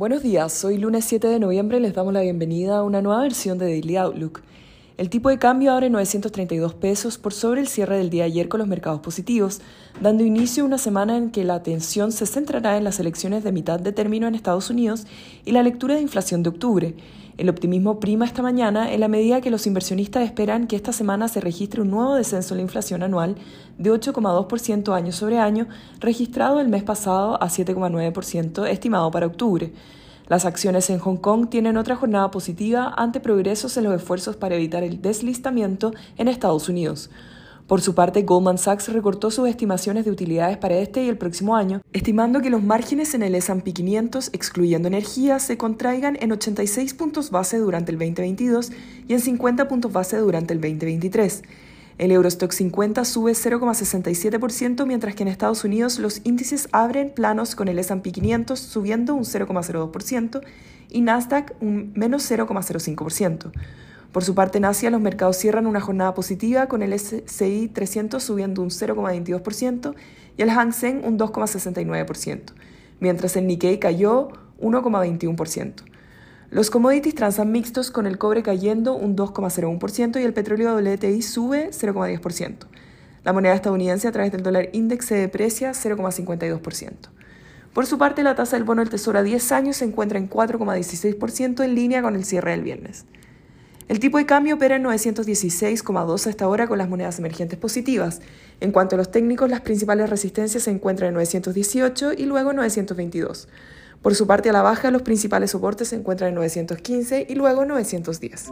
Buenos días, hoy lunes 7 de noviembre les damos la bienvenida a una nueva versión de Daily Outlook. El tipo de cambio abre 932 pesos por sobre el cierre del día ayer con los mercados positivos, dando inicio a una semana en que la atención se centrará en las elecciones de mitad de término en Estados Unidos y la lectura de inflación de octubre. El optimismo prima esta mañana en la medida que los inversionistas esperan que esta semana se registre un nuevo descenso en la inflación anual de 8,2% año sobre año, registrado el mes pasado a 7,9% estimado para octubre. Las acciones en Hong Kong tienen otra jornada positiva ante progresos en los esfuerzos para evitar el deslistamiento en Estados Unidos. Por su parte, Goldman Sachs recortó sus estimaciones de utilidades para este y el próximo año, estimando que los márgenes en el S&P 500, excluyendo energía, se contraigan en 86 puntos base durante el 2022 y en 50 puntos base durante el 2023. El Eurostock 50 sube 0,67%, mientras que en Estados Unidos los índices abren planos con el S&P 500 subiendo un 0,02% y Nasdaq un menos 0,05%. Por su parte, en Asia, los mercados cierran una jornada positiva con el SCI 300 subiendo un 0,22% y el Hang Seng un 2,69%, mientras el Nikkei cayó 1,21%. Los commodities transan mixtos con el cobre cayendo un 2,01% y el petróleo WTI sube 0,10%. La moneda estadounidense a través del dólar index se deprecia 0,52%. Por su parte, la tasa del bono del Tesoro a 10 años se encuentra en 4,16% en línea con el cierre del viernes. El tipo de cambio opera en 916,2 a esta hora con las monedas emergentes positivas. En cuanto a los técnicos, las principales resistencias se encuentran en 918 y luego en 922. Por su parte a la baja, los principales soportes se encuentran en 915 y luego en 910.